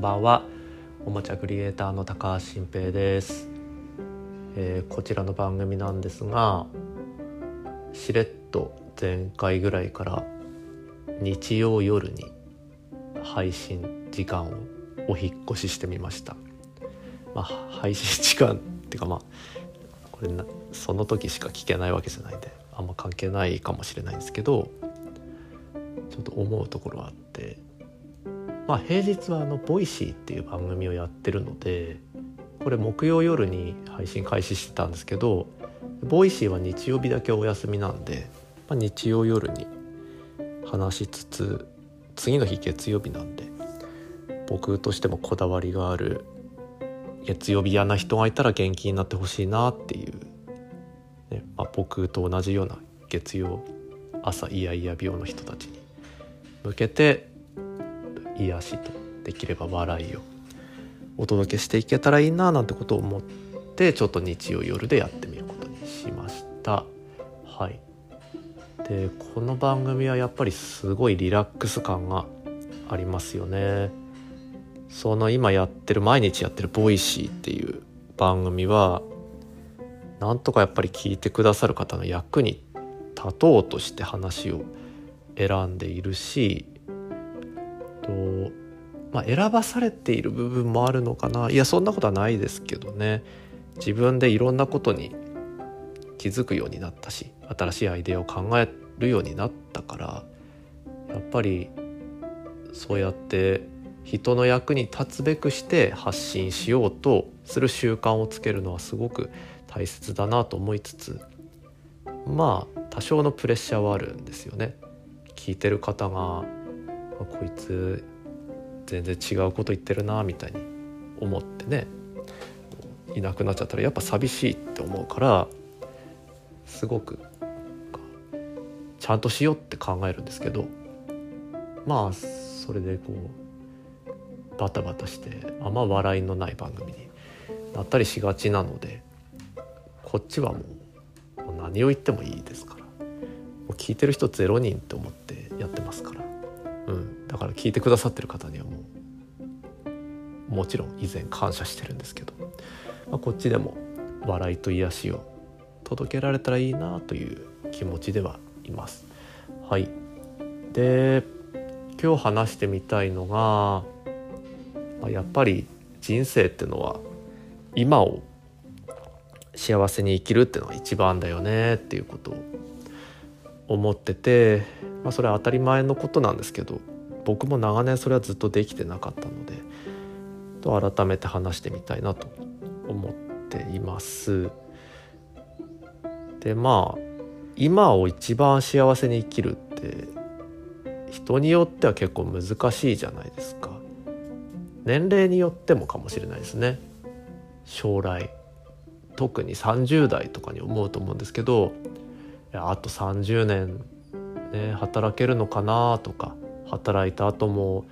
んばんは。おもちゃクリエイターの高橋新平です、えー、こちらの番組なんですがしれっと前回ぐらいから日曜夜に配信時間をお引越ししてみました。まあ配信時間っていうかまあこれなその時しか聞けないわけじゃないんであんま関係ないかもしれないんですけどちょっと思うところはあってまあ平日はあのボイシーっていう番組をやってるのでこれ木曜夜に配信開始してたんですけどボイシーは日曜日だけお休みなんで、まあ、日曜夜に話しつつ次の日月曜日なんで僕としてもこだわりがある月曜日嫌な人がいたら元気になってほしいなっていう、ねまあ、僕と同じような月曜朝イヤイヤ病の人たちに向けて癒しとできれば笑いを。お届けしていけたらいいななんてことを思ってちょっと日曜夜でやってみることにしました。はい。でこの番組はやっぱりすごいリラックス感がありますよね。その今やってる毎日やってるボイシーっていう番組はなんとかやっぱり聞いてくださる方の役に立とうとして話を選んでいるしと、まあ、選ばされている部分もあるのかないやそんなことはないですけどね自分でいろんなことに気づくようになったし新しいアイデアを考えるようになったからやっぱりそうやって人の役に立つべくして発信しようとする習慣をつけるのはすごく大切だなと思いつつまあ多少のプレッシャーはあるんですよね。聞いてる方がこいつ全然違うこと言ってるなみたいに思ってね。いなくなっちゃったらやっぱ寂しいって思うからすごくちゃんとしようって考えるんですけどまあそれでこうバタバタしてあんま笑いのない番組になったりしがちなのでこっちはもう何を言ってもいいですからもう聞いてる人0人って思ってやってますから、うん、だから聞いてくださってる方にはもうもちろん以前感謝してるんですけど、まあ、こっちでも笑いと癒しを届けられたらいいなという気持ちではいます。はい、で今日話してみたいのが、まあ、やっぱり人生ってのは今を幸せに生きるっていうのが一番だよねっていうことを思ってて、まあ、それは当たり前のことなんですけど僕も長年それはずっとできてなかったのでと改めて話してみたいなと思っています。でまあ今を一番幸せに生きるって人によっては結構難しいじゃないですか年齢によってもかもしれないですね将来特に30代とかに思うと思うんですけどあと30年ね働けるのかなとか働いた後も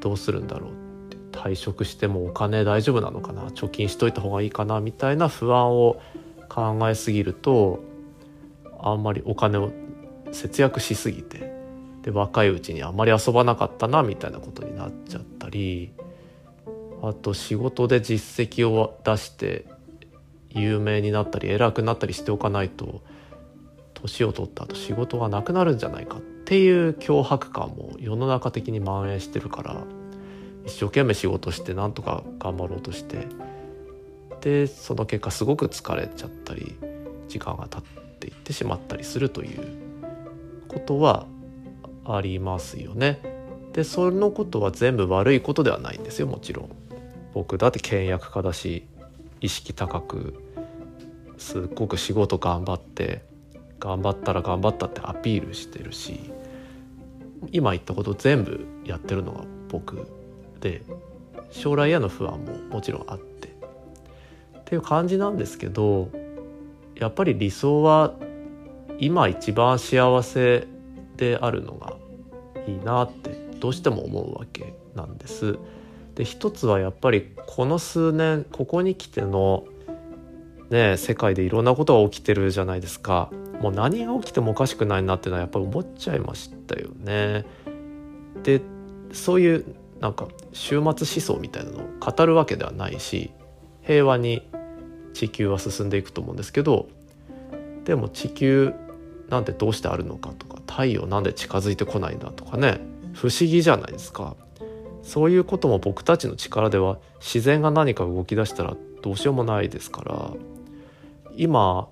どうするんだろうって退職してもお金大丈夫なのかな貯金しといた方がいいかなみたいな不安を考えすぎるとあんまりお金を節約しすぎてで若いうちにあんまり遊ばなかったなみたいなことになっちゃったりあと仕事で実績を出して有名になったり偉くなったりしておかないと年を取った後仕事がなくなるんじゃないかっていう脅迫感も世の中的に蔓延してるから一生懸命仕事してなんとか頑張ろうとしてでその結果すごく疲れちゃったり時間が経っていってしまったりするということはありますよね。でそのことは全部悪いことではないんですよもちろん。僕だって倹約家だし意識高くすっごく仕事頑張って頑張ったら頑張ったってアピールしてるし今言ったこと全部やってるのが僕で将来への不安ももちろんあってっていう感じなんですけどやっぱり理想は今一番幸せであるのがいいなってどうしても思うわけなんです。で一つはやっぱりこの数年ここに来てのね世界でいろんなことが起きてるじゃないですか。もう何が起きてもおかしくないなっていうのはやっぱり思っちゃいましたよね。でそういうなんか終末思想みたいなのを語るわけではないし平和に地球は進んでいくと思うんですけどでも地球なんてどうしてあるのかとか太陽なんで近づいてこないんだとかね不思議じゃないですかそういうことも僕たちの力では自然が何か動き出したらどうしようもないですから今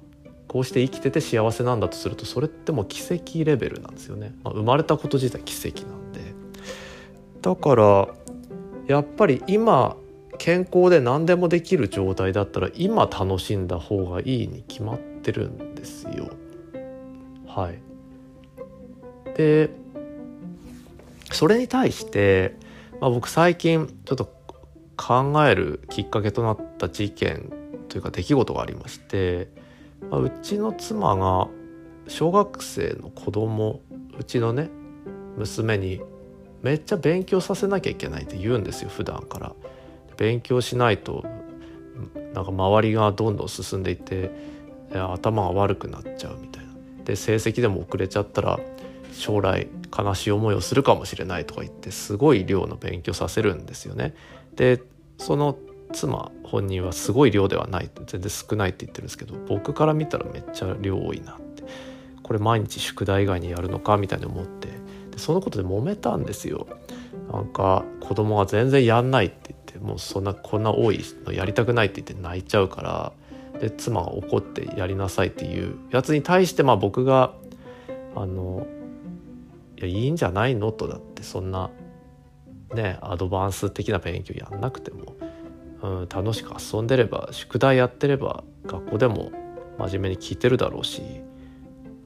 こうして生きてて幸せなんだとするとそれってもう奇跡レベルなんですよね、まあ、生まれたこと自体奇跡なんで。だからやっぱり今健康で何でもできる状態だったら今楽しんだ方がいいに決まってるんですよ。はい。でそれに対して、まあ、僕最近ちょっと考えるきっかけとなった事件というか出来事がありまして、まあ、うちの妻が小学生の子供うちのね娘にめっちゃ勉強させなきゃいけないって言うんですよ普段から。勉強しないとなんか周りがどんどん進んでいって頭が悪くなっちゃうみたいな。で成績でも遅れちゃったら将来悲しい思いをするかもしれないとか言ってすごい量の勉強させるんですよね。でその妻本人はすごい量ではない全然少ないって言ってるんですけど僕から見たらめっちゃ量多いなってこれ毎日宿題以外にやるのかみたいに思ってでそのことで揉めたんですよ。なんか子供が全然やんないって言ってもうそんなこんな多いのやりたくないって言って泣いちゃうからで妻が怒ってやりなさいっていうやつに対してまあ僕があのいやいいんじゃないの？とだってそんなねアドバンス的な勉強やんなくても、うん、楽しく遊んでれば宿題やってれば学校でも真面目に聞いてるだろうし、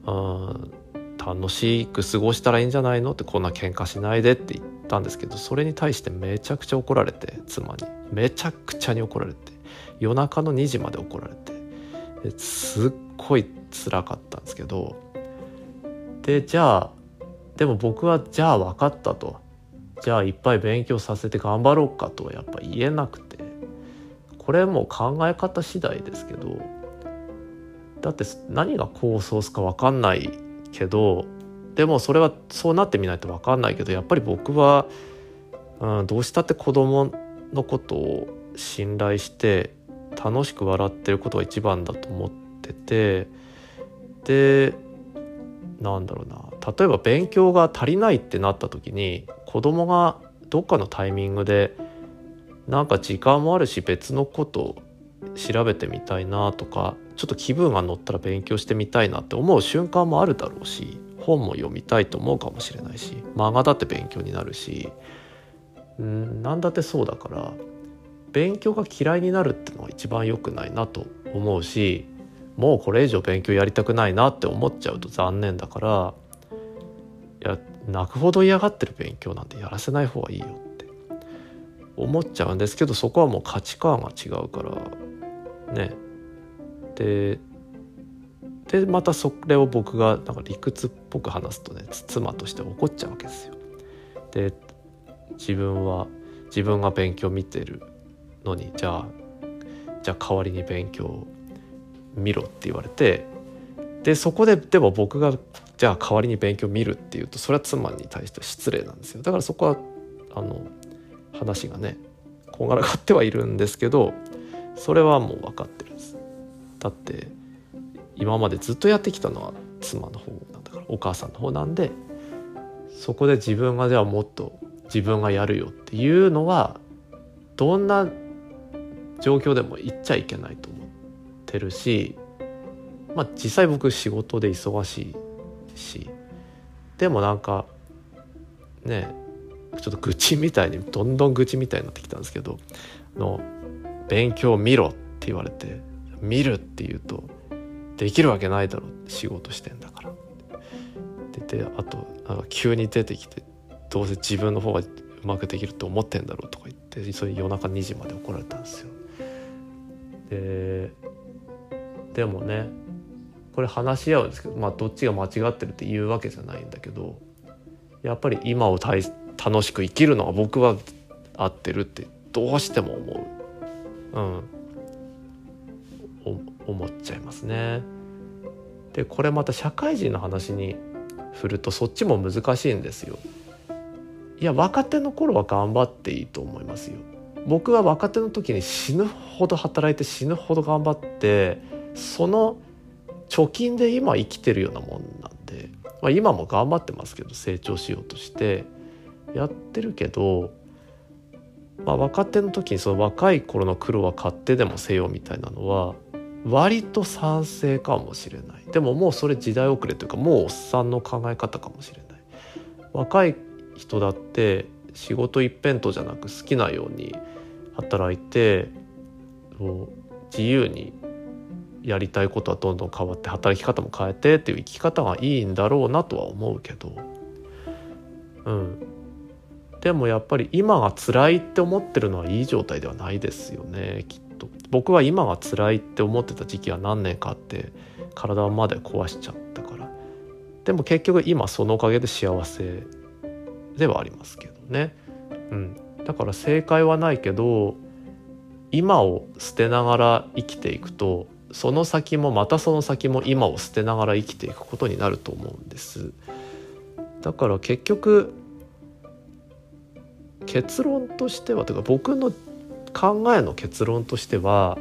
うん、楽しく過ごしたらいいんじゃないのってこんな喧嘩しないでって言ったんですけどそれに対してめちゃくちゃ怒られて妻に。めちゃくちゃに怒られて。夜中の2時まで怒られて。すっごい辛かったんですけど。でじゃあでも僕はじゃあ分かったと。じゃあいっぱい勉強させて頑張ろうかとはやっぱ言えなくて。これも考え方次第ですけどだって何が高ソースか分かんないけどでもそれはそうなってみないと分かんないけどやっぱり僕は、うん、どうしたって子供のことを信頼して楽しく笑ってることが一番だと思っててでなんだろうな。例えば勉強が足りないってなった時に子供がどっかのタイミングでなんか時間もあるし別のこと調べてみたいなとかちょっと気分が乗ったら勉強してみたいなって思う瞬間もあるだろうし本も読みたいと思うかもしれないし漫画だって勉強になるしん何だってそうだから勉強が嫌いになるってのは一番良くないなと思うしもうこれ以上勉強やりたくないなって思っちゃうと残念だからいや泣くほど嫌がってる勉強なんてやらせない方がいいよ。思っちゃうんですけどそこはもう価値観が違うからねででまたそれを僕がなんか理屈っぽく話すとね妻として怒っちゃうわけですよ。で自分は自分が勉強見てるのにじゃあじゃあ代わりに勉強見ろって言われてでそこででも僕がじゃあ代わりに勉強見るっていうとそれは妻に対して失礼なんですよだからそこはあの話がねこんがらがってはいるんですけどそれはもう分かってるんです。だって今までずっとやってきたのは妻の方なんだからお母さんの方なんでそこで自分がじゃあもっと自分がやるよっていうのはどんな状況でも言っちゃいけないと思ってるしまあ実際僕仕事で忙しいしでもなんかねちょっと愚痴みたいにどんどん愚痴みたいになってきたんですけどの勉強見ろって言われて見るって言うとできるわけないだろう仕事してんだからってあとなんか急に出てきてどうせ自分の方がうまくできると思ってんだろとか言ってそれ夜中2時まで怒られたんですよ。ででもねこれ話し合うんですけどまあどっちが間違ってるって言うわけじゃないんだけどやっぱり今を大楽しく生きるのは僕は合ってるってどうしても思う。うん思っちゃいますね。でこれまた社会人の話に振るとそっちも難しいんですよ。いや若手の頃は頑張っていいと思いますよ僕は若手の時に死ぬほど働いて死ぬほど頑張ってその貯金で今生きてるようなもんなんで、まあ、今も頑張ってますけど成長しようとしてやってるけど、まあ、若手の時にその若い頃の苦労は買ってでもせよみたいなのは割と賛成かもしれない。でももうそれ時代遅れというかもうおっさんの考え方かもしれない。若い人だって仕事一辺倒じゃなく好きなように働いて自由にやりたいことはどんどん変わって働き方も変えてっていう生き方がいいんだろうなとは思うけど。うん。でもやっぱり今が辛いって思ってるのはいい状態ではないですよねきっと。僕は今が辛いって思ってた時期は何年かあって体まで壊しちゃったから。でも結局今そのおかげで幸せではありますけどね、うん、だから正解はないけど今を捨てながら生きていくとその先もまたその先も今を捨てながら生きていくことになると思うんです。だから結局結論としてはというか僕の考えの結論としては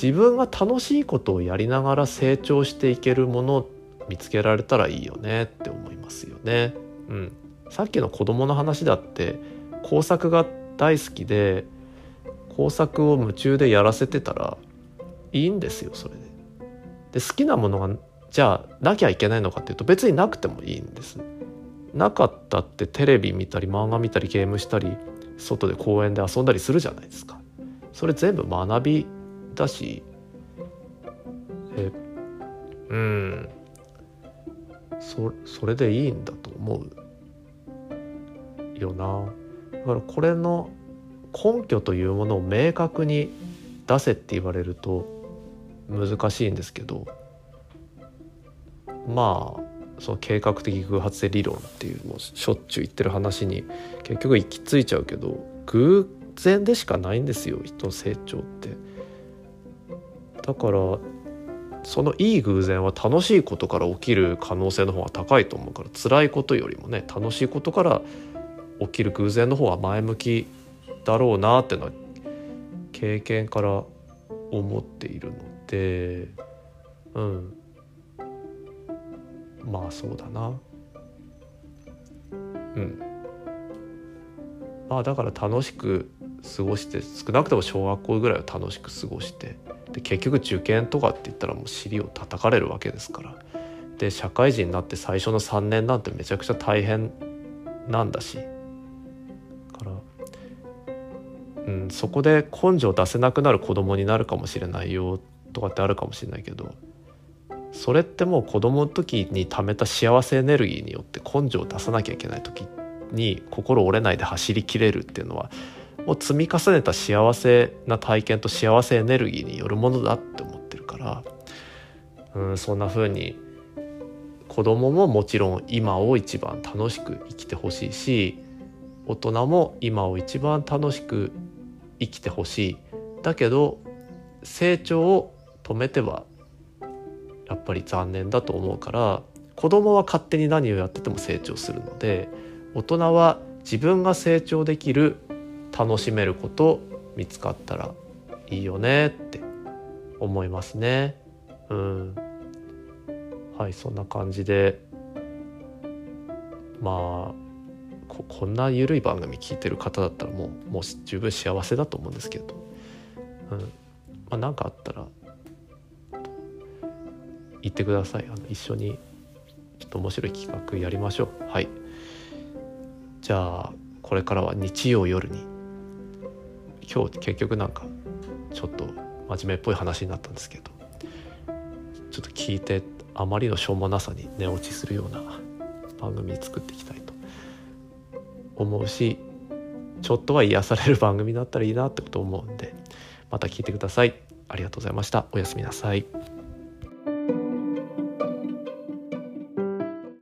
自分が楽しいことをやりながら成長していけるものを見つけられたらいいよねって思いますよね。うん、さっきの子供の話だって工作が大好きで工作を夢中でやらせてたらいいんですよそれで。で好きなものがじゃあなきゃいけないのかっていうと別になくてもいいんです。なかったってテレビ見たり漫画見たりゲームしたり外で公園で遊んだりするじゃないですか。それ全部学びだしえうんそそれでいいんだと思うよな。だからこれの根拠というものを明確に出せって言われると難しいんですけどまあその計画的偶発性理論っていうもうしょっちゅう言ってる話に結局行き着いちゃうけど偶然でしかないんですよ人の成長って。だからそのいい偶然は楽しいことから起きる可能性の方が高いと思うから辛いことよりもね楽しいことから起きる偶然の方が前向きだろうなってのは経験から思っているのでうんまあそうだな。うん。まあだから楽しく過ごして少なくとも小学校ぐらいは楽しく過ごしてで結局受験とかって言ったらもう尻を叩かれるわけですから。で社会人になって最初の3年なんてめちゃくちゃ大変なんだし。から、うん、そこで根性出せなくなる子供になるかもしれないよとかってあるかもしれないけど。それってもう子供の時に貯めた幸せエネルギーによって根性を出さなきゃいけない時に心折れないで走りきれるっていうのはもう積み重ねた幸せな体験と幸せエネルギーによるものだって思ってるから。うんそんな風に子供ももちろん今を一番楽しく生きてほしいし大人も今を一番楽しく生きてほしい。だけど成長を止めてはやっぱり残念だと思うから子供は勝手に何をやってても成長するので大人は自分が成長できる楽しめること見つかったらいいよねって思いますね。うん、はいそんな感じで。まあここんな緩い番組聞いてる方だったらもうもう十分幸せだと思うんですけど、うん。まあ、何かあったら言ってください。あの一緒にちょっと面白い企画やりましょう。はい。じゃあこれからは日曜夜に今日結局なんかちょっと真面目っぽい話になったんですけどちょっと聞いてあまりのしょうもなさに寝落ちするような番組作っていきたいと思うしちょっとは癒される番組だったらいいなってこと思うんでまた聞いてください。ありがとうございました。おやすみなさい。